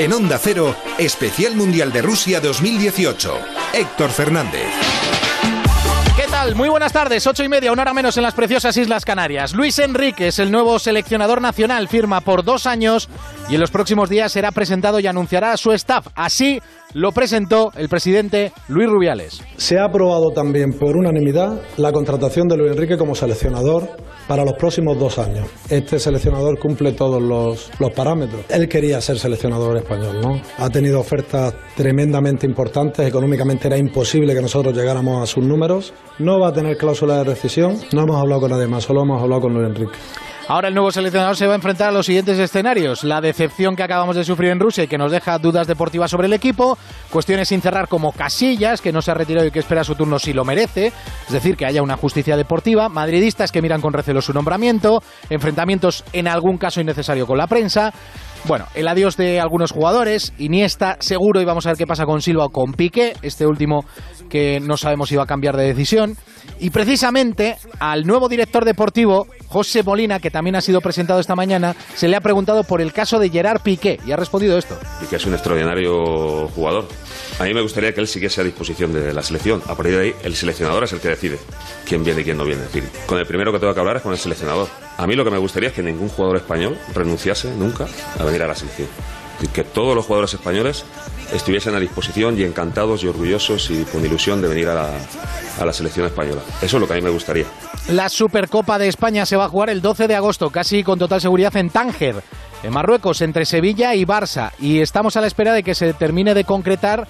En Onda Cero, Especial Mundial de Rusia 2018. Héctor Fernández. Muy buenas tardes, ocho y media, una hora menos en las preciosas Islas Canarias. Luis Enrique es el nuevo seleccionador nacional, firma por dos años y en los próximos días será presentado y anunciará su staff. Así lo presentó el presidente Luis Rubiales. Se ha aprobado también por unanimidad la contratación de Luis Enrique como seleccionador para los próximos dos años. Este seleccionador cumple todos los, los parámetros. Él quería ser seleccionador español, ¿no? Ha tenido ofertas tremendamente importantes, económicamente era imposible que nosotros llegáramos a sus números. Va a tener cláusula de rescisión, no hemos hablado con nadie más, solo hemos hablado con Luis Enrique. Ahora el nuevo seleccionador se va a enfrentar a los siguientes escenarios. La decepción que acabamos de sufrir en Rusia y que nos deja dudas deportivas sobre el equipo. Cuestiones sin cerrar como Casillas, que no se ha retirado y que espera su turno si lo merece. Es decir, que haya una justicia deportiva. Madridistas que miran con recelo su nombramiento. Enfrentamientos en algún caso innecesario con la prensa. Bueno, el adiós de algunos jugadores, Iniesta seguro y vamos a ver qué pasa con Silva o con Piqué, este último que no sabemos si va a cambiar de decisión. Y precisamente al nuevo director deportivo, José Molina, que también ha sido presentado esta mañana, se le ha preguntado por el caso de Gerard Piqué y ha respondido esto. Piqué es un extraordinario jugador. A mí me gustaría que él siguiese a disposición de la selección. A partir de ahí, el seleccionador es el que decide quién viene y quién no viene. Es decir, con el primero que tengo que hablar es con el seleccionador. A mí lo que me gustaría es que ningún jugador español renunciase nunca a venir a la selección. Es que todos los jugadores españoles estuviesen a disposición y encantados y orgullosos y con ilusión de venir a la, a la selección española. Eso es lo que a mí me gustaría. La Supercopa de España se va a jugar el 12 de agosto, casi con total seguridad en Tánger, en Marruecos, entre Sevilla y Barça. Y estamos a la espera de que se termine de concretar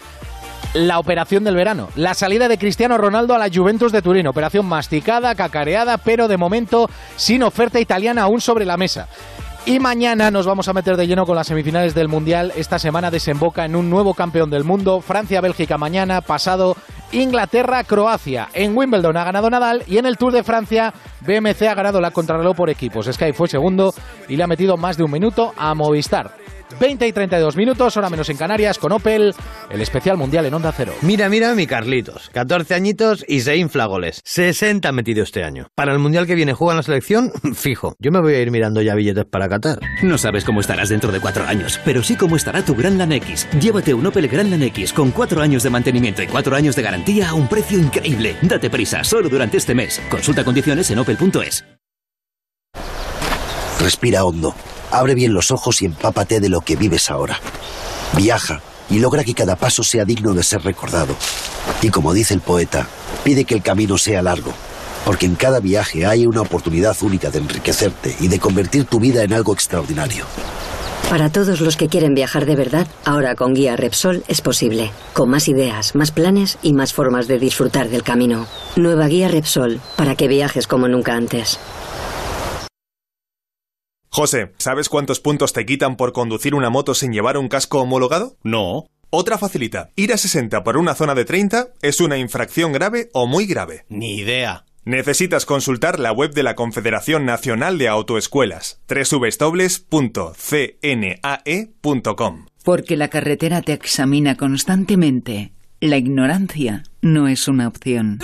la operación del verano. La salida de Cristiano Ronaldo a la Juventus de Turín. Operación masticada, cacareada, pero de momento sin oferta italiana aún sobre la mesa. Y mañana nos vamos a meter de lleno con las semifinales del Mundial. Esta semana desemboca en un nuevo campeón del mundo. Francia-Bélgica mañana, pasado Inglaterra-Croacia. En Wimbledon ha ganado Nadal y en el Tour de Francia BMC ha ganado la contrarreloj por equipos. Sky fue segundo y le ha metido más de un minuto a Movistar. 20 y 32 minutos, hora menos en Canarias, con Opel, el especial mundial en Onda Cero. Mira, mira mi Carlitos, 14 añitos y se infla goles. 60 ha metido este año. Para el mundial que viene juega en la selección, fijo. Yo me voy a ir mirando ya billetes para Qatar. No sabes cómo estarás dentro de cuatro años, pero sí cómo estará tu Grandland X. Llévate un Opel Grandland X con cuatro años de mantenimiento y cuatro años de garantía a un precio increíble. Date prisa, solo durante este mes. Consulta condiciones en opel.es. Respira hondo. Abre bien los ojos y empápate de lo que vives ahora. Viaja y logra que cada paso sea digno de ser recordado. Y como dice el poeta, pide que el camino sea largo, porque en cada viaje hay una oportunidad única de enriquecerte y de convertir tu vida en algo extraordinario. Para todos los que quieren viajar de verdad, ahora con Guía Repsol es posible. Con más ideas, más planes y más formas de disfrutar del camino. Nueva Guía Repsol, para que viajes como nunca antes. José, ¿sabes cuántos puntos te quitan por conducir una moto sin llevar un casco homologado? No. Otra facilita. Ir a 60 por una zona de 30 es una infracción grave o muy grave. Ni idea. Necesitas consultar la web de la Confederación Nacional de Autoescuelas, www.cnae.com. Porque la carretera te examina constantemente. La ignorancia no es una opción.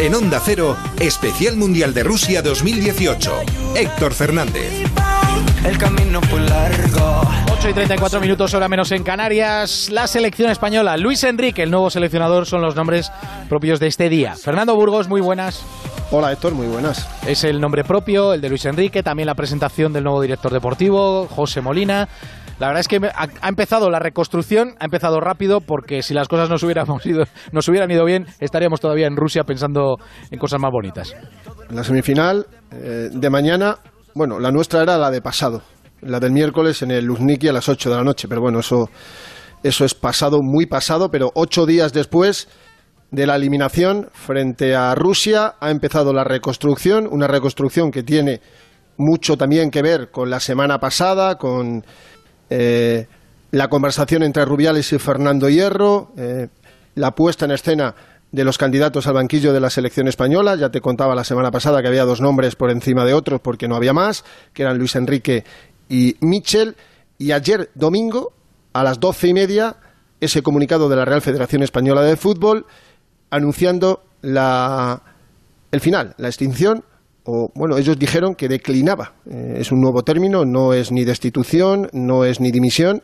En Onda Cero, Especial Mundial de Rusia 2018. Héctor Fernández. El camino fue largo. 8 y 34 minutos, hora menos en Canarias. La selección española. Luis Enrique, el nuevo seleccionador, son los nombres propios de este día. Fernando Burgos, muy buenas. Hola Héctor, muy buenas. Es el nombre propio, el de Luis Enrique, también la presentación del nuevo director deportivo, José Molina. La verdad es que ha, empezado la reconstrucción, ha empezado rápido, porque si las cosas nos, hubiéramos ido, nos hubieran ido bien, estaríamos todavía en Rusia pensando en cosas más bonitas. La semifinal eh, de mañana, bueno, la nuestra era la de pasado, la del miércoles en el Luzniki a las 8 de la noche, pero bueno, eso, eso es pasado, muy pasado, pero ocho días después de la eliminación frente a Rusia ha empezado la reconstrucción, una reconstrucción que tiene mucho también que ver con la semana pasada, con eh, la conversación entre Rubiales y Fernando Hierro, eh, la puesta en escena de los candidatos al banquillo de la selección española. Ya te contaba la semana pasada que había dos nombres por encima de otros porque no había más, que eran Luis Enrique y Michel. Y ayer domingo, a las doce y media, ese comunicado de la Real Federación Española de Fútbol anunciando la, el final, la extinción o bueno, ellos dijeron que declinaba. Eh, es un nuevo término, no es ni destitución, no es ni dimisión,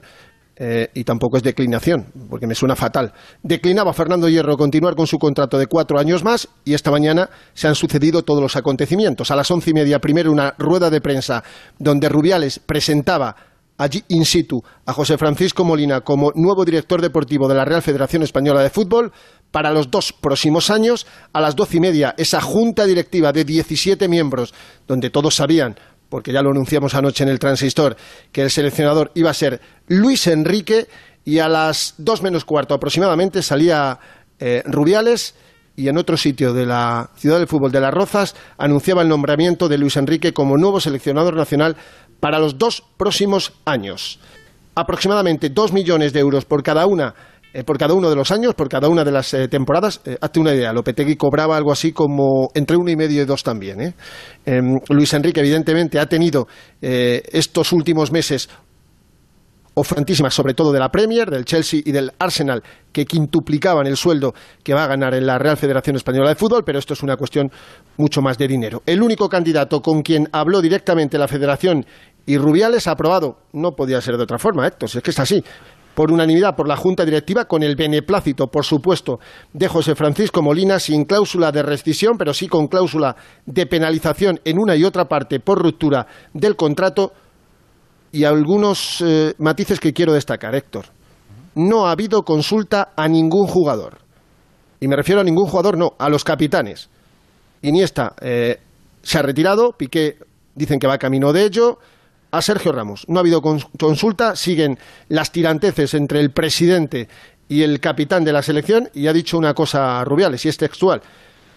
eh, y tampoco es declinación, porque me suena fatal. Declinaba Fernando Hierro continuar con su contrato de cuatro años más y esta mañana se han sucedido todos los acontecimientos. A las once y media, primero una rueda de prensa donde Rubiales presentaba allí in situ a José Francisco Molina como nuevo director deportivo de la Real Federación Española de Fútbol para los dos próximos años. A las doce y media, esa junta directiva de 17 miembros, donde todos sabían porque ya lo anunciamos anoche en el transistor, que el seleccionador iba a ser Luis Enrique y a las dos menos cuarto aproximadamente salía eh, Rubiales y en otro sitio de la ciudad del fútbol de Las Rozas anunciaba el nombramiento de Luis Enrique como nuevo seleccionador nacional para los dos próximos años. Aproximadamente dos millones de euros por cada una eh, por cada uno de los años, por cada una de las eh, temporadas. Eh, hazte una idea, Lopetegui cobraba algo así como entre uno y medio y dos también. Em, Luis Enrique, evidentemente, ha tenido estos últimos meses ofertísimas, sobre todo de la Premier, del Chelsea y del Arsenal, que quintuplicaban el sueldo que va a ganar en la Real Federación Española de Fútbol, pero esto es una cuestión mucho más de dinero. El único candidato con quien habló directamente la Federación y Rubiales ha aprobado, no podía ser de otra forma, Héctor, es que es así, por unanimidad por la Junta Directiva, con el beneplácito, por supuesto, de José Francisco Molina, sin cláusula de rescisión, pero sí con cláusula de penalización en una y otra parte por ruptura del contrato. Y algunos eh, matices que quiero destacar, Héctor. No ha habido consulta a ningún jugador. Y me refiero a ningún jugador, no, a los capitanes. Iniesta eh, se ha retirado, Piqué dicen que va camino de ello, a Sergio Ramos. No ha habido consulta, siguen las tiranteces entre el presidente y el capitán de la selección y ha dicho una cosa Rubiales, y es textual,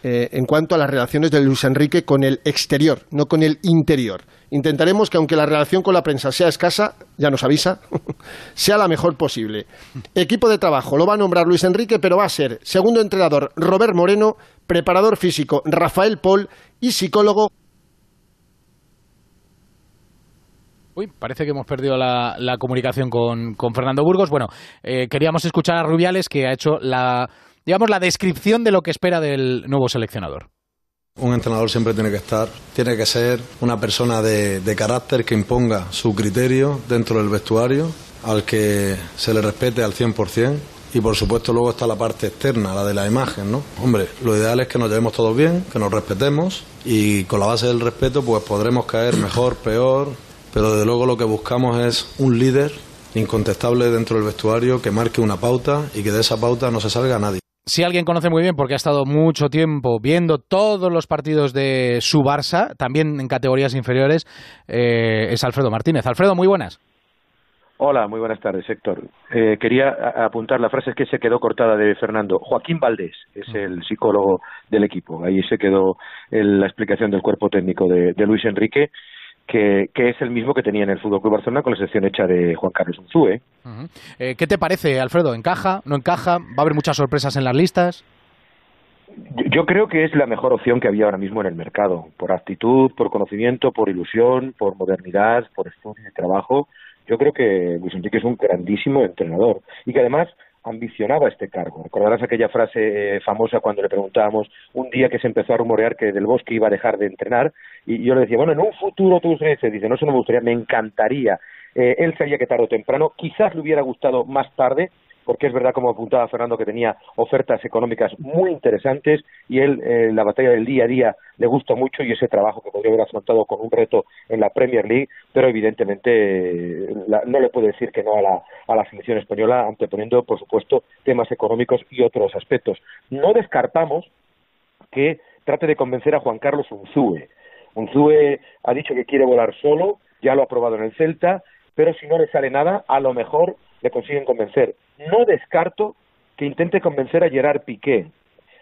eh, en cuanto a las relaciones de Luis Enrique con el exterior, no con el interior. Intentaremos que aunque la relación con la prensa sea escasa, ya nos avisa, sea la mejor posible. Equipo de trabajo lo va a nombrar Luis Enrique, pero va a ser segundo entrenador Robert Moreno, preparador físico Rafael Paul y psicólogo Uy, parece que hemos perdido la, comunicación con, Fernando Burgos. Bueno, eh, queríamos escuchar a Rubiales que ha hecho la, digamos, la descripción de lo que espera del nuevo seleccionador. Un entrenador siempre tiene que estar, tiene que ser una persona de, carácter que imponga su criterio dentro del vestuario, al que se le respete al 100%. Y por supuesto luego está la parte externa, la de la imagen, ¿no? Hombre, lo ideal es que nos llevemos todos bien, que nos respetemos y con la base del respeto pues podremos caer mejor, peor, pero desde luego lo que buscamos es un líder incontestable dentro del vestuario que marque una pauta y que de esa pauta no se salga nadie. Si alguien conoce muy bien, porque ha estado mucho tiempo viendo todos los partidos de su Barça, también en categorías inferiores, eh, es Alfredo Martínez. Alfredo, muy buenas. Hola, muy buenas tardes, Héctor. Eh, quería apuntar la frase que se quedó cortada de Fernando. Joaquín Valdés es el psicólogo del equipo. Ahí se quedó la explicación del cuerpo técnico de Luis Enrique que, es el mismo que tenía en el Fútbol Club Barcelona con la excepción hecha de Juan Carlos Unzúe. Eh, ¿Qué te parece, Alfredo? ¿Encaja? ¿No encaja? ¿Va a haber muchas sorpresas en las listas? Yo creo que es la mejor opción que había ahora mismo en el mercado, por actitud, por conocimiento, por ilusión, por modernidad, por esfuerzo y trabajo. Yo creo que Luis Enrique es un grandísimo entrenador y que además ambicionaba este cargo. Recordarás aquella frase eh, famosa cuando le preguntábamos un día que se empezó a rumorear que Del Bosque iba a dejar de entrenar y yo le decía, bueno, en un futuro tú dice, dice, no, eso no me gustaría, me encantaría. Eh, él sabía que tarde o temprano, quizás le hubiera gustado más tarde, porque es verdad, como apuntaba Fernando, que tenía ofertas económicas muy interesantes y él, eh, la batalla del día a día, le gusta mucho y ese trabajo que podría haber afrontado con un reto en la Premier League, pero evidentemente no le puede decir que no a la, a la selección española, anteponiendo, por supuesto, temas económicos y otros aspectos. No descartamos que trate de convencer a Juan Carlos Unzúe. Unzúe ha dicho que quiere volar solo, ya lo ha probado en el Celta, pero si no le sale nada, a lo mejor le consiguen convencer. No descarto que intente convencer a Gerard Piqué.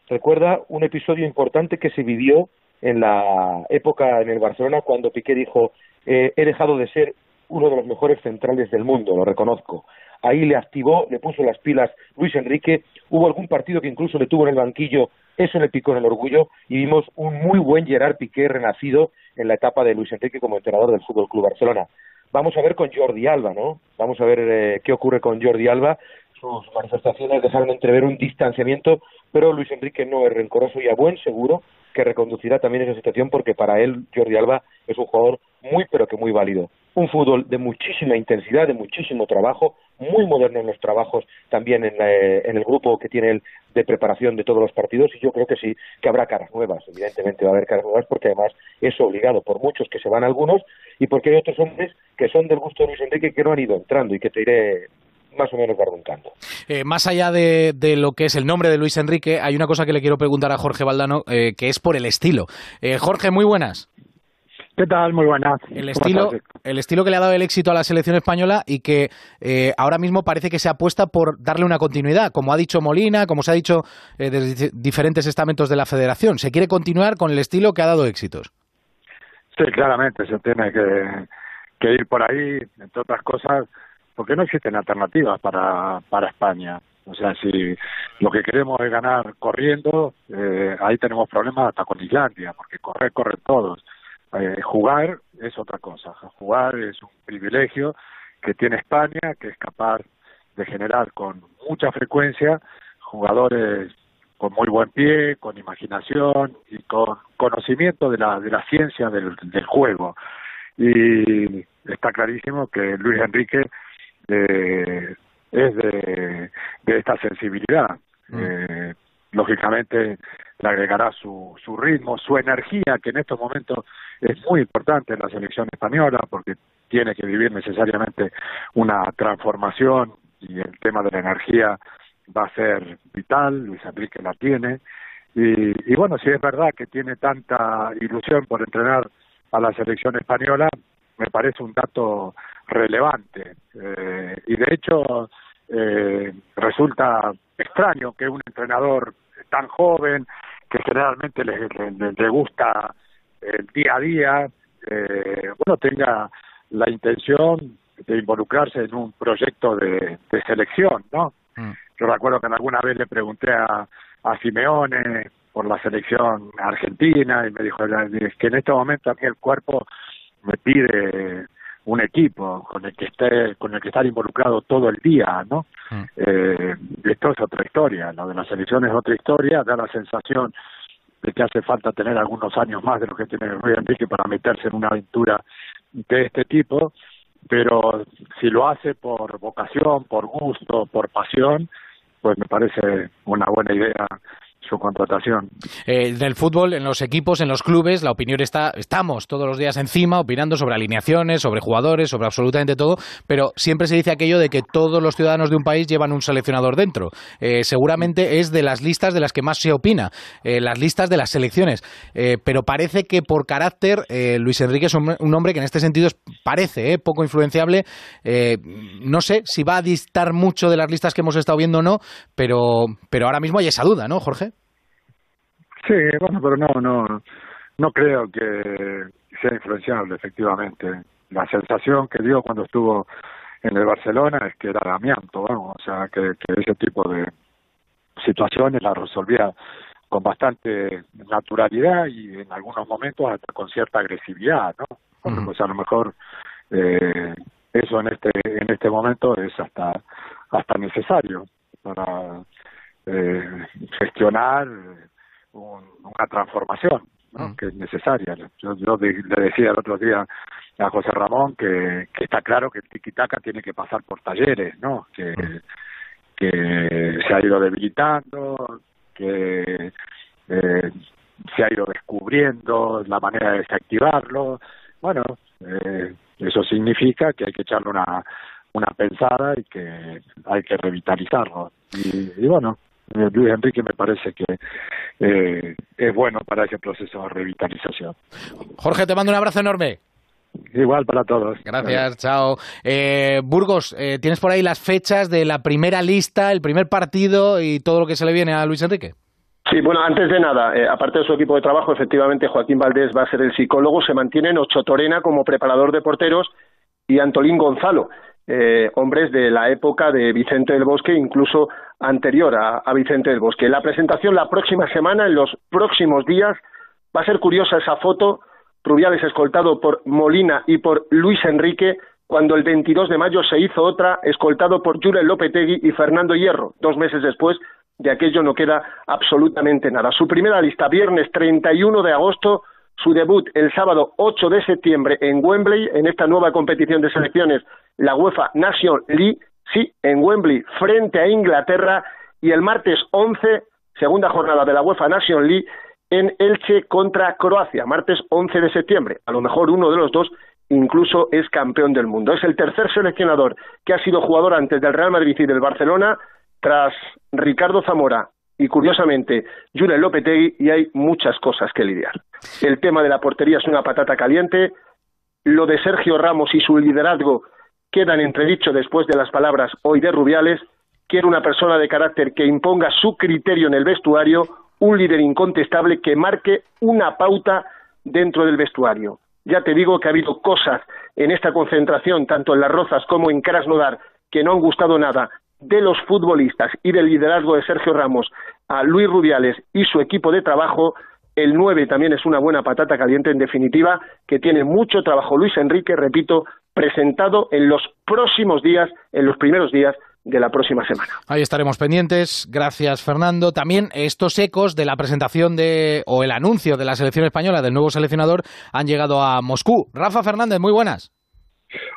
Recuerda un episodio importante que se vivió en la época en el Barcelona cuando Piqué dijo eh, he dejado de ser uno de los mejores centrales del mundo, lo reconozco. Ahí le activó, le puso las pilas Luis Enrique. Hubo algún partido que incluso le tuvo en el banquillo, eso le picó en el orgullo y vimos un muy buen Gerard Piqué renacido en la etapa de Luis Enrique como entrenador del Fútbol Club Barcelona. Vamos a ver con Jordi Alba, ¿no? Vamos a ver eh, qué ocurre con Jordi Alba. Sus manifestaciones dejaron entrever un distanciamiento, pero Luis Enrique no es rencoroso y a buen seguro que reconducirá también esa situación porque para él Jordi Alba es un jugador muy pero que muy válido. Un fútbol de muchísima intensidad, de muchísimo trabajo, muy moderno en los trabajos, también en, eh, en, el grupo que tiene él de preparación de todos los partidos y yo creo que sí, que habrá caras nuevas, evidentemente va a haber caras nuevas porque además es obligado por muchos que se van algunos y porque hay otros hombres que son del gusto de Luis Enrique que no han ido entrando y que te iré más o menos barbuncando. Eh, más allá de, lo que es el nombre de Luis Enrique, hay una cosa que le quiero preguntar a Jorge Valdano, eh, que es por el estilo. Eh, Jorge, muy buenas. ¿Qué tal? Muy buenas. El estilo, el estilo que le ha dado el éxito a la selección española y que ahora mismo parece que se apuesta por darle una continuidad, como ha dicho Molina, como se ha dicho desde diferentes estamentos de la federación. Se quiere continuar con el estilo que ha dado éxitos. Sí, claramente, se tiene que, que ir por ahí, entre otras cosas, porque no existen alternativas para, para España. O sea, si lo que queremos es ganar corriendo, eh, ahí tenemos problemas hasta con Islandia, porque correr, corren todos. Eh, jugar es otra cosa. Jugar es un privilegio que tiene España, que es capaz de generar con mucha frecuencia jugadores con muy buen pie, con imaginación y con conocimiento de la, de la ciencia del, del juego. Y está clarísimo que Luis Enrique eh, es de, de, esta sensibilidad. Mm. Eh, lógicamente le agregará su, su ritmo, su energía, que en estos momentos es muy importante en la selección española porque tiene que vivir necesariamente una transformación y el tema de la energía va a ser vital, Luis Enrique la tiene. Y, y bueno, si es verdad que tiene tanta ilusión por entrenar a la selección española, me parece un dato relevante. Eh, y de hecho, eh, resulta extraño que un entrenador tan joven, que generalmente le, le, gusta el día a día, eh, bueno, tenga la intención de involucrarse en un proyecto de, de selección, ¿no? Mm. Yo recuerdo que alguna vez le pregunté a, a Simeone por la selección argentina y me dijo es que en este momento a mí el cuerpo me pide un equipo con el que esté con el que estar involucrado todo el día no mm. eh, esto es otra historia lo de la selección es otra historia da la sensación de que hace falta tener algunos años más de lo que tiene Luis Enrique para meterse en una aventura de este tipo pero si lo hace por vocación por gusto por pasión pues me parece una buena idea su contratación. Eh, del fútbol, en los equipos, en los clubes, la opinión está, estamos todos los días encima, opinando sobre alineaciones, sobre jugadores, sobre absolutamente todo, pero siempre se dice aquello de que todos los ciudadanos de un país llevan un seleccionador dentro. Eh, seguramente es de las listas de las que más se opina, eh, las listas de las selecciones, pero parece que por carácter Luis Enrique es un, hombre que en este sentido parece poco influenciable. no sé si va a distar mucho de las listas que hemos estado viendo o no, pero, pero ahora mismo hay esa duda, ¿no, Jorge? Sí, bueno, pero no, no, no creo que sea influenciable, efectivamente. La sensación que dio cuando estuvo en el Barcelona es que era amianto, vamos, o sea, que, ese tipo de situaciones la resolvía con bastante naturalidad y en algunos momentos hasta con cierta agresividad, ¿no? Pues a lo mejor eh, eso en este en este momento es hasta hasta necesario para eh, gestionar una transformación mm. que es necesaria. Yo, le decía el otro día a José Ramón que, que está claro que el tiquitaca tiene que pasar por talleres, ¿no? Que, mm. que se ha ido debilitando, que eh, se ha ido descubriendo la manera de desactivarlo. Bueno, eh, eso significa que hay que echarle una, una pensada y que hay que revitalizarlo. y bueno, eh, Luis Enrique me parece que eh, es bueno para ese proceso de revitalización. Jorge, te mando un abrazo enorme. Igual para todos. Gracias, chao. Eh, Burgos, ¿tienes por ahí las fechas de la primera lista, el primer partido y todo lo que se le viene a Luis Enrique? Sí, bueno, antes de nada, aparte de su equipo de trabajo, efectivamente Joaquín Valdés va a ser el psicólogo, se mantienen Ocho Torena como preparador de porteros y Antolín Gonzalo, hombres de la época de Vicente del Bosque, incluso anterior a, Vicente del Bosque. La presentación la próxima semana, en los próximos días, va a ser curiosa esa foto, Rubiales escoltado por Molina y por Luis Enrique, cuando el 22 de mayo se hizo otra escoltado por Jurel Lopetegui y Fernando Hierro. Dos meses después de aquello no queda absolutamente nada. Su primera lista, viernes 31 de agosto, su debut el sábado 8 de septiembre en Wembley, en esta nueva competición de selecciones, la UEFA Nation League, sí, en Wembley, frente a Inglaterra, y el martes 11, segunda jornada de la UEFA Nation League, en Elche contra Croacia, martes 11 de septiembre. A lo mejor uno de los dos incluso es campeón del mundo. Es el tercer seleccionador que ha sido jugador antes del Real Madrid y del Barcelona, tras Ricardo Zamora y curiosamente Julen Lopetegui, y hay muchas cosas que lidiar. El tema de la portería es una patata caliente, lo de Sergio Ramos y su liderazgo quedan entredicho después de las palabras hoy de Rubiales, quiere una persona de carácter que imponga su criterio en el vestuario, un líder incontestable que marque una pauta dentro del vestuario. Ya te digo que ha habido cosas en esta concentración, tanto en Las Rozas como en Krasnodar, que no han gustado nada de los futbolistas y del liderazgo de Sergio Ramos a Luis Rubiales y su equipo de trabajo. El 9 también es una buena patata caliente, en definitiva, que tiene mucho trabajo Luis Enrique, repito, presentado en los próximos días, en los primeros días de la próxima semana. Ahí estaremos pendientes. Gracias, Fernando. También estos ecos de la presentación de o el anuncio de la selección española del nuevo seleccionador han llegado a Moscú. Rafa Fernández, muy buenas.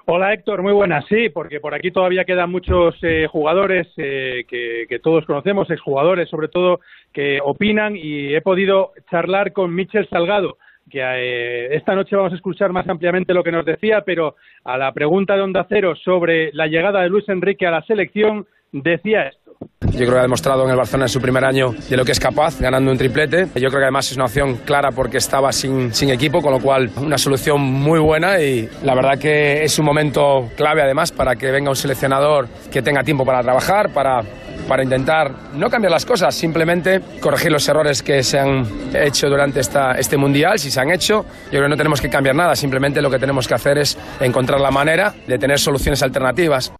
Hola Héctor, muy buenas. Sí, porque por aquí todavía quedan muchos eh, jugadores eh, que, que, todos conocemos, exjugadores sobre todo, que opinan y he podido charlar con Michel Salgado, que eh, esta noche vamos a escuchar más ampliamente lo que nos decía, pero a la pregunta de Onda Cero sobre la llegada de Luis Enrique a la selección, decía esto. Yo creo que ha demostrado en el Barcelona en su primer año de lo que es capaz, ganando un triplete. Yo creo que además es una opción clara porque estaba sin, sin equipo, con lo cual una solución muy buena y la verdad que es un momento clave además para que venga un seleccionador que tenga tiempo para trabajar, para para intentar no cambiar las cosas, simplemente corregir los errores que se han hecho durante esta, este mundial, si se han hecho. Yo creo que no tenemos que cambiar nada, simplemente lo que tenemos que hacer es encontrar la manera de tener soluciones alternativas.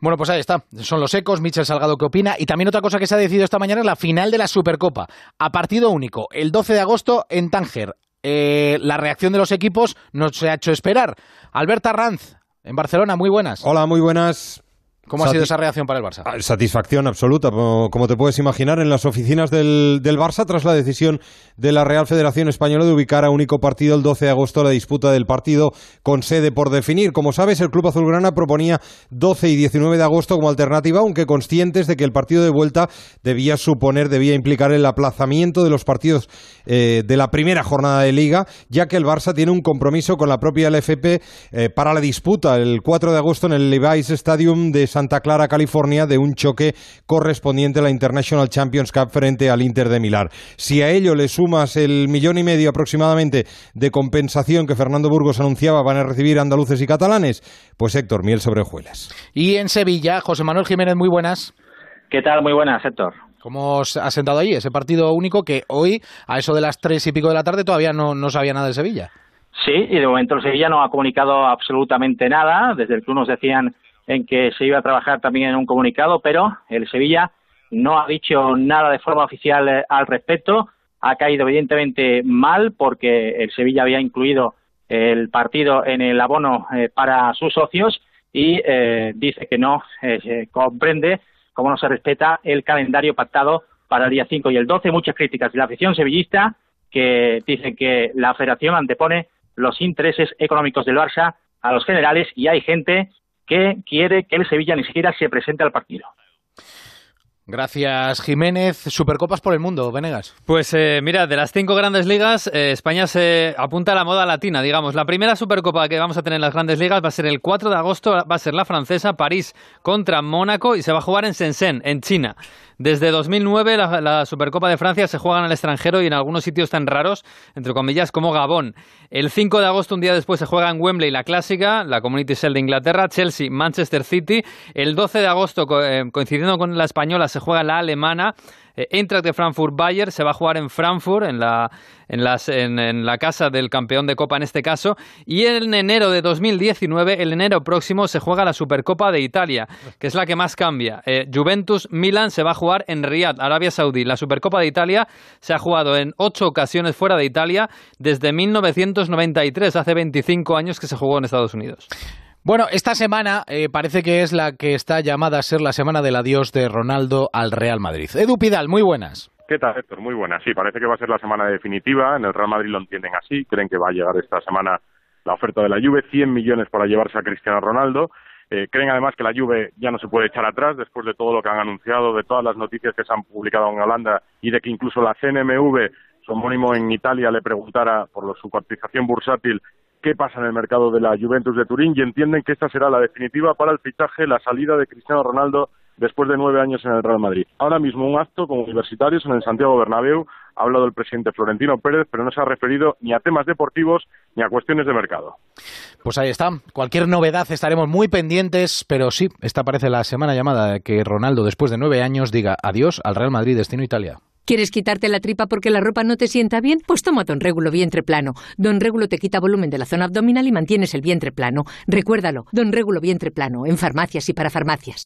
Bueno, pues ahí está. Son los ecos. Michel Salgado, ¿qué opina? Y también otra cosa que se ha decidido esta mañana es la final de la Supercopa. A partido único, el 12 de agosto en Tánger. Eh, la reacción de los equipos no se ha hecho esperar. Alberta Ranz, en Barcelona, muy buenas. Hola, muy buenas. ¿Cómo ha sido esa reacción para el Barça? Ah, satisfacción absoluta, como te puedes imaginar, en las oficinas del, del, Barça tras la decisión de la Real Federación Española de ubicar a único partido el 12 de agosto la disputa del partido con sede por definir. Como sabes, el Club Azulgrana proponía 12 y 19 de agosto como alternativa, aunque conscientes de que el partido de vuelta debía suponer, debía implicar el aplazamiento de los partidos eh, de la primera jornada de Liga, ya que el Barça tiene un compromiso con la propia LFP eh, para la disputa el 4 de agosto en el Levi's Stadium de Santa Clara, California, de un choque correspondiente a la International Champions Cup frente al Inter de Milán. Si a ello le sumas el millón y medio aproximadamente de compensación que Fernando Burgos anunciaba van a recibir andaluces y catalanes, pues Héctor, miel sobre hojuelas. Y en Sevilla, José Manuel Jiménez, muy buenas. ¿Qué tal? Muy buenas, Héctor. ¿Cómo se ha sentado ahí ese partido único que hoy, a eso de las tres y pico de la tarde, todavía no, no sabía nada de Sevilla? Sí, y de momento el Sevilla no ha comunicado absolutamente nada. Desde el club nos decían en que se iba a trabajar también en un comunicado, pero el Sevilla no ha dicho nada de forma oficial eh, al respecto. Ha caído evidentemente mal porque el Sevilla había incluido el partido en el abono eh, para sus socios y eh, dice que no comprende cómo no se respeta el calendario pactado para el día 5 y el 12. Muchas críticas de la afición sevillista que dicen que la federación antepone los intereses económicos del Barça a los generales y hay gente que quiere que el Sevilla ni siquiera se presente al partido. Gracias, Jiménez. Supercopas por el mundo, Venegas. Pues eh, mira, de las cinco grandes ligas, eh, España se apunta a la moda latina, digamos. La primera Supercopa que vamos a tener en las grandes ligas va a ser el 4 de agosto, va a ser la francesa, París contra Mónaco y se va a jugar en Shenzhen, en China. Desde 2009 la, Supercopa de Francia se juega en el extranjero y en algunos sitios tan raros, entre comillas, como Gabón. El 5 de agosto, un día después, se juega en Wembley la clásica, la Community Shield de Inglaterra, Chelsea, Manchester City. El 12 de agosto, eh, coincidiendo con la española, se juega la alemana. Eh, Eintracht de Frankfurt Bayer se va a jugar en Frankfurt, en la, en, las, en, la casa del campeón de Copa en este caso. Y en enero de 2019, el enero próximo, se juega la Supercopa de Italia, que es la que más cambia. Eh, Juventus Milan se va a jugar en Riyadh, Arabia Saudí. La Supercopa de Italia se ha jugado en ocho ocasiones fuera de Italia desde 1993, hace 25 años que se jugó en Estados Unidos. Bueno, esta semana eh, parece que es la que está llamada a ser la semana del adiós de Ronaldo al Real Madrid. Edu Pidal, muy buenas. ¿Qué tal, Héctor? Muy buena. Sí, parece que va a ser la semana definitiva. En el Real Madrid lo entienden así. Creen que va a llegar esta semana la oferta de la Juve, 100 millones para llevarse a Cristiano Ronaldo. Eh, creen además que la Juve ya no se puede echar atrás después de todo lo que han anunciado, de todas las noticias que se han publicado en Holanda y de que incluso la CNMV, su homónimo en Italia, le preguntara por su cotización bursátil qué pasa en el mercado de la Juventus de Turín y entienden que esta será la definitiva para el fichaje, la salida de Cristiano Ronaldo después de nueve años en el Real Madrid. Ahora mismo un acto con universitarios en el Santiago Bernabéu ha hablado el presidente Florentino Pérez, pero no se ha referido ni a temas deportivos ni a cuestiones de mercado. Pues ahí está. Cualquier novedad estaremos muy pendientes, pero sí, esta parece la semana llamada que Ronaldo, después de nueve años, diga adiós al Real Madrid, destino Italia. ¿Quieres quitarte la tripa porque la ropa no te sienta bien? Pues toma Don Régulo Vientre Plano. Don Régulo te quita volumen de la zona abdominal y mantienes el vientre plano. Recuérdalo, Don Régulo Vientre Plano, en farmacias y para farmacias.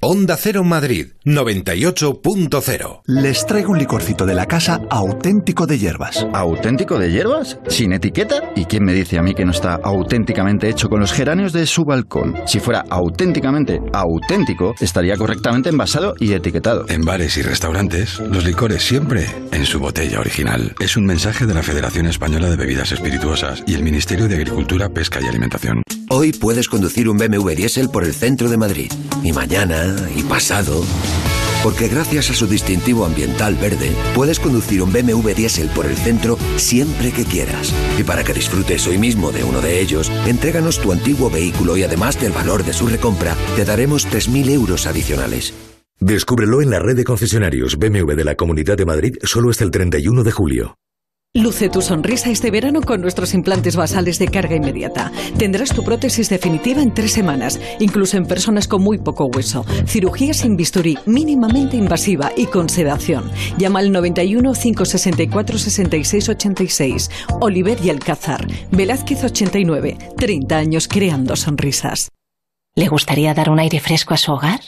Onda Cero Madrid 98.0. Les traigo un licorcito de la casa auténtico de hierbas. ¿Auténtico de hierbas? ¿Sin etiqueta? ¿Y quién me dice a mí que no está auténticamente hecho con los geranios de su balcón? Si fuera auténticamente auténtico, estaría correctamente envasado y etiquetado. En bares y restaurantes, los licores siempre en su botella original. Es un mensaje de la Federación Española de Bebidas Espirituosas y el Ministerio de Agricultura, Pesca y Alimentación. Hoy puedes conducir un BMW diésel por el centro de Madrid. Y mañana y pasado. Porque gracias a su distintivo ambiental verde, puedes conducir un BMW diésel por el centro siempre que quieras. Y para que disfrutes hoy mismo de uno de ellos, entréganos tu antiguo vehículo y además del valor de su recompra, te daremos 3.000 euros adicionales. Descúbrelo en la red de concesionarios BMW de la Comunidad de Madrid solo hasta el 31 de julio. Luce tu sonrisa este verano con nuestros implantes basales de carga inmediata. Tendrás tu prótesis definitiva en tres semanas, incluso en personas con muy poco hueso. Cirugía sin bisturí, mínimamente invasiva y con sedación. Llama al 91 564 66 86. Oliver y Alcázar. Velázquez 89. 30 años creando sonrisas. ¿Le gustaría dar un aire fresco a su hogar?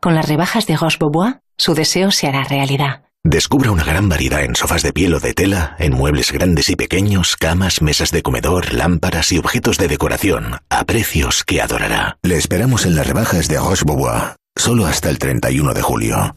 Con las rebajas de Roche Bobois, su deseo se hará realidad. Descubra una gran variedad en sofás de piel o de tela, en muebles grandes y pequeños, camas, mesas de comedor, lámparas y objetos de decoración, a precios que adorará. Le esperamos en las rebajas de Roche solo hasta el 31 de julio.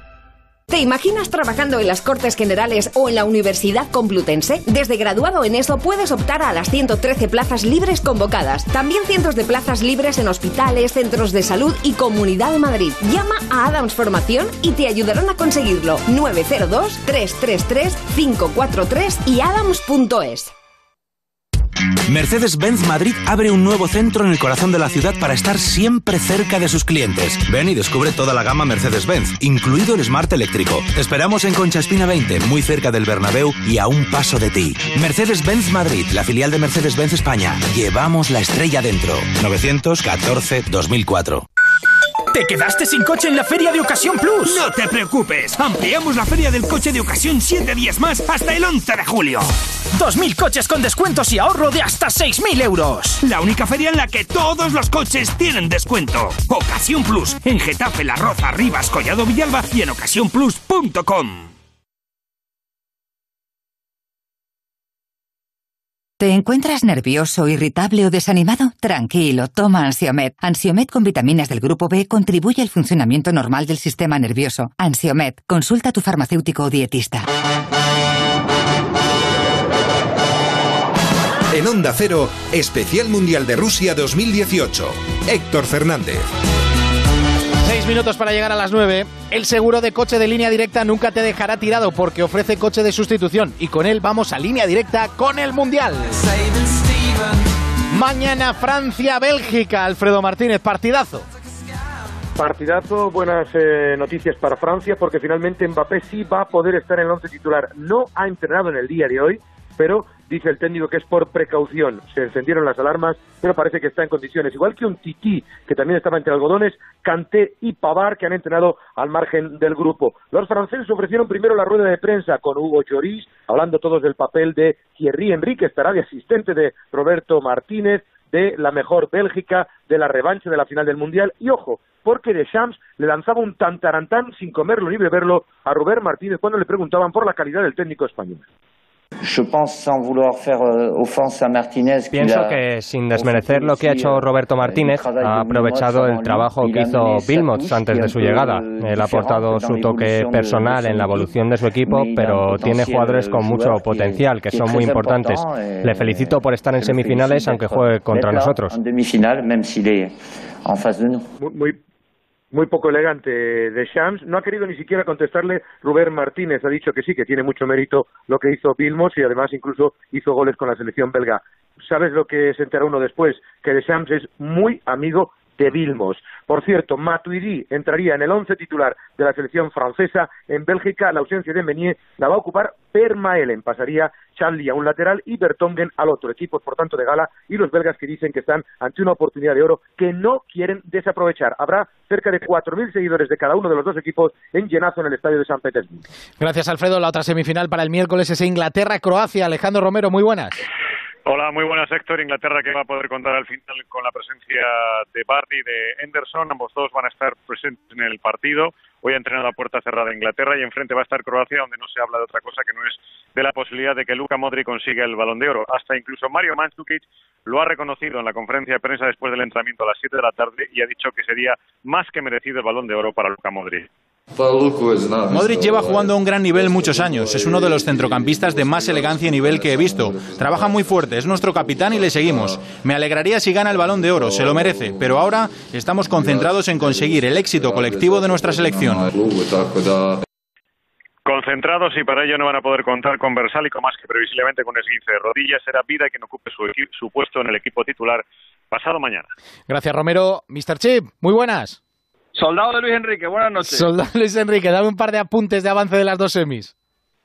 ¿Te imaginas trabajando en las Cortes Generales o en la Universidad Complutense? Desde graduado en eso puedes optar a las 113 plazas libres convocadas. También cientos de plazas libres en hospitales, centros de salud y Comunidad de Madrid. Llama a Adams Formación y te ayudarán a conseguirlo. 902-333-543 y adams.es. Mercedes-Benz Madrid abre un nuevo centro en el corazón de la ciudad para estar siempre cerca de sus clientes. Ven y descubre toda la gama Mercedes-Benz, incluido el Smart eléctrico. Te esperamos en Concha Espina 20, muy cerca del Bernabéu y a un paso de ti. Mercedes-Benz Madrid, la filial de Mercedes-Benz España. Llevamos la estrella dentro. 914-2004. ¿Te quedaste sin coche en la Feria de Ocasión Plus? No te preocupes. Ampliamos la Feria del Coche de Ocasión 7 días más hasta el 11 de julio. 2.000 coches con descuentos y ahorro de hasta 6.000 euros. La única feria en la que todos los coches tienen descuento. Ocasión Plus. En Getafe, La Roza, Rivas, Collado Villalba y en ocasiónplus.com. ¿Te encuentras nervioso, irritable o desanimado? Tranquilo, toma Ansiomet. Ansiomet con vitaminas del grupo B contribuye al funcionamiento normal del sistema nervioso. Ansiomet, consulta a tu farmacéutico o dietista. En Onda Cero, Especial Mundial de Rusia 2018. Héctor Fernández. Seis minutos para llegar a las nueve. El seguro de coche de línea directa nunca te dejará tirado porque ofrece coche de sustitución y con él vamos a línea directa con el Mundial. Mañana Francia-Bélgica, Alfredo Martínez, partidazo. Partidazo, buenas eh, noticias para Francia porque finalmente Mbappé sí va a poder estar en el once titular. No ha entrenado en el día de hoy, pero dice el técnico que es por precaución. Se encendieron las alarmas, pero parece que está en condiciones. Igual que un Tití, que también estaba entre algodones, Canté y Pavar, que han entrenado al margen del grupo. Los franceses ofrecieron primero la rueda de prensa con Hugo Lloris, hablando todos del papel de Thierry Henry, que estará de asistente de Roberto Martínez, de la mejor Bélgica, de la revancha de la final del Mundial. Y ojo, porque Deschamps le lanzaba un tantarantán sin comerlo ni beberlo a Robert Martínez cuando le preguntaban por la calidad del técnico español. Pienso que, sin desmerecer lo que ha hecho Roberto Martínez, ha aprovechado el trabajo que hizo Wilmots antes de su llegada. Él ha aportado su toque personal en la evolución de su equipo, pero tiene jugadores con mucho potencial, que son muy importantes. Le felicito por estar en semifinales, aunque juegue contra nosotros. Muy, muy poco elegante de Shams. No ha querido ni siquiera contestarle Rubén Martínez. Ha dicho que sí, que tiene mucho mérito lo que hizo Vilmos y además incluso hizo goles con la selección belga. ¿Sabes lo que se entera uno después? Que de Shams es muy amigo de Vilmos. Por cierto, Matuidi entraría en el once titular de la selección francesa. En Bélgica, la ausencia de Meunier la va a ocupar Permaelen. Pasaría Charlie a un lateral y Bertongen al otro. Equipos, por tanto, de gala y los belgas que dicen que están ante una oportunidad de oro que no quieren desaprovechar. Habrá cerca de 4.000 seguidores de cada uno de los dos equipos en llenazo en el estadio de San Petersburgo. Gracias, Alfredo. La otra semifinal para el miércoles es Inglaterra-Croacia. Alejandro Romero, muy buenas. Hola, muy buenas, Héctor. Inglaterra que va a poder contar al final con la presencia de Barty y de Henderson. Ambos dos van a estar presentes en el partido. Hoy ha entrenado a puerta cerrada Inglaterra y enfrente va a estar Croacia, donde no se habla de otra cosa que no es de la posibilidad de que Luka Modric consiga el Balón de Oro. Hasta incluso Mario Mandzukic lo ha reconocido en la conferencia de prensa después del entrenamiento a las 7 de la tarde y ha dicho que sería más que merecido el Balón de Oro para Luka Modric. Modric lleva jugando a un gran nivel muchos años. Es uno de los centrocampistas de más elegancia y nivel que he visto. Trabaja muy fuerte, es nuestro capitán y le seguimos. Me alegraría si gana el balón de oro, se lo merece. Pero ahora estamos concentrados en conseguir el éxito colectivo de nuestra selección. Concentrados y para ello no van a poder contar con Versálico más que previsiblemente con esguince de rodillas. Será Vida quien ocupe su, su puesto en el equipo titular pasado mañana. Gracias, Romero. Mr. Chip, muy buenas. Soldado de Luis Enrique, buenas noches. Soldado Luis Enrique, dame un par de apuntes de avance de las dos semis.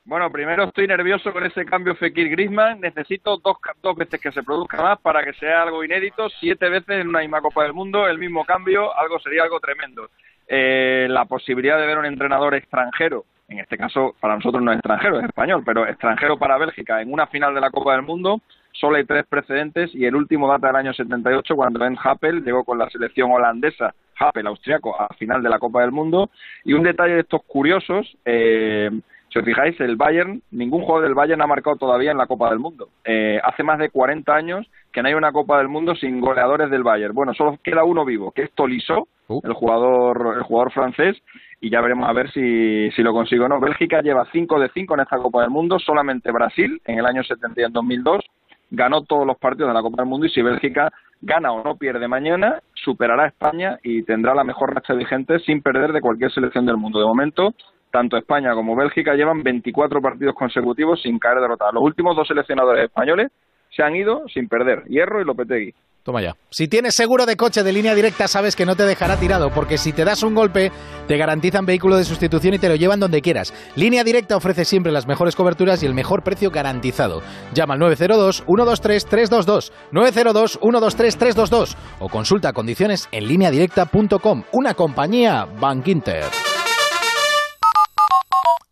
Bueno, primero estoy nervioso con ese cambio Fekir Griezmann. Necesito dos, dos veces que se produzca más para que sea algo inédito. Siete veces en una misma Copa del Mundo, el mismo cambio, algo sería algo tremendo. Eh, la posibilidad de ver un entrenador extranjero, en este caso para nosotros no es extranjero, es español, pero extranjero para Bélgica en una final de la Copa del Mundo, solo hay tres precedentes y el último data del año 78 cuando Ben Happel llegó con la selección holandesa, Happel austriaco, a final de la Copa del Mundo. Y un detalle de estos curiosos, eh, si os fijáis, el Bayern, ningún jugador del Bayern ha marcado todavía en la Copa del Mundo. Eh, hace más de 40 años que no hay una Copa del Mundo sin goleadores del Bayern. Bueno, solo queda uno vivo, que es Tolisso, el jugador el jugador francés, y ya veremos a ver si, si lo consigo o no. Bélgica lleva 5 de 5 en esta Copa del Mundo, solamente Brasil en el año 70 y en 2002 ganó todos los partidos de la Copa del Mundo y si Bélgica gana o no pierde mañana, superará a España y tendrá la mejor racha vigente sin perder de cualquier selección del mundo. De momento, tanto España como Bélgica llevan 24 partidos consecutivos sin caer derrotados. Los últimos dos seleccionadores españoles se han ido sin perder, Hierro y Lopetegui. Toma ya. Si tienes seguro de coche de línea directa, sabes que no te dejará tirado, porque si te das un golpe, te garantizan vehículo de sustitución y te lo llevan donde quieras. Línea directa ofrece siempre las mejores coberturas y el mejor precio garantizado. Llama al 902-123-322, 902-123-322 o consulta condiciones en lineadirecta.com, una compañía Bank Inter.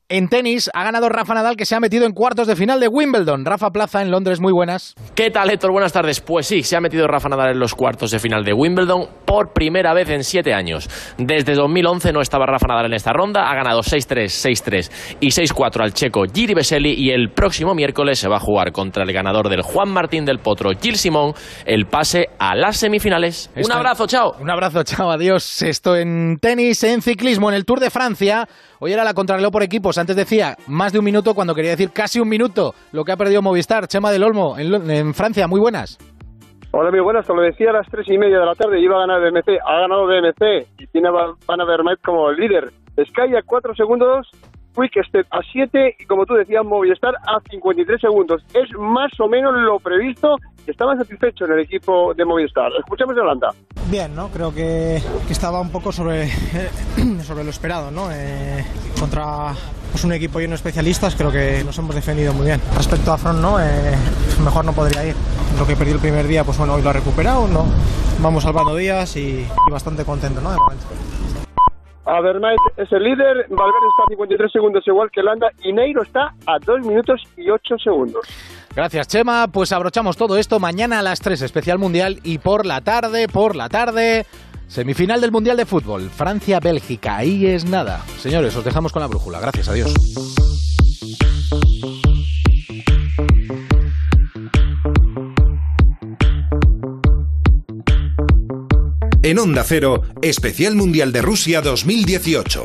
En tenis ha ganado Rafa Nadal que se ha metido en cuartos de final de Wimbledon. Rafa Plaza en Londres, muy buenas. ¿Qué tal Héctor? Buenas tardes. Pues sí, se ha metido Rafa Nadal en los cuartos de final de Wimbledon por primera vez en siete años. Desde 2011 no estaba Rafa Nadal en esta ronda. Ha ganado 6-3, 6-3 y 6-4 al checo Giri Veseli y el próximo miércoles se va a jugar contra el ganador del Juan Martín del Potro, Gil Simón, el pase a las semifinales. Un abrazo, chao. Un abrazo, chao, adiós. Esto en tenis, en ciclismo, en el Tour de Francia. Hoy era la contrarreloj por equipos. Antes decía más de un minuto cuando quería decir casi un minuto lo que ha perdido Movistar. Chema del Olmo, en, en Francia. Muy buenas. Hola, muy buenas. Como decía a las tres y media de la tarde, iba a ganar BMC. Ha ganado BMC y tiene a Van Avermaet como líder. Sky a cuatro segundos, Quick Step a 7 y como tú decías, Movistar a 53 segundos. Es más o menos lo previsto estaba satisfecho en el equipo de Movistar. Escuchamos de Holanda. Bien, ¿no? Creo que, que estaba un poco sobre, sobre lo esperado, ¿no? Eh, contra pues un equipo lleno de especialistas, creo que nos hemos defendido muy bien. Respecto a Front, no, eh, mejor no podría ir. Lo que perdí el primer día, pues bueno, hoy lo ha recuperado, ¿no? Vamos salvando días y, y bastante contento, ¿no? De momento. Avermaet es el líder, Valverde está a 53 segundos igual que Landa y Neiro está a 2 minutos y 8 segundos. Gracias, Chema. Pues abrochamos todo esto mañana a las 3, especial mundial, y por la tarde, por la tarde, semifinal del Mundial de Fútbol, Francia-Bélgica. Ahí es nada. Señores, os dejamos con la brújula. Gracias, adiós. En Onda Cero, Especial Mundial de Rusia 2018.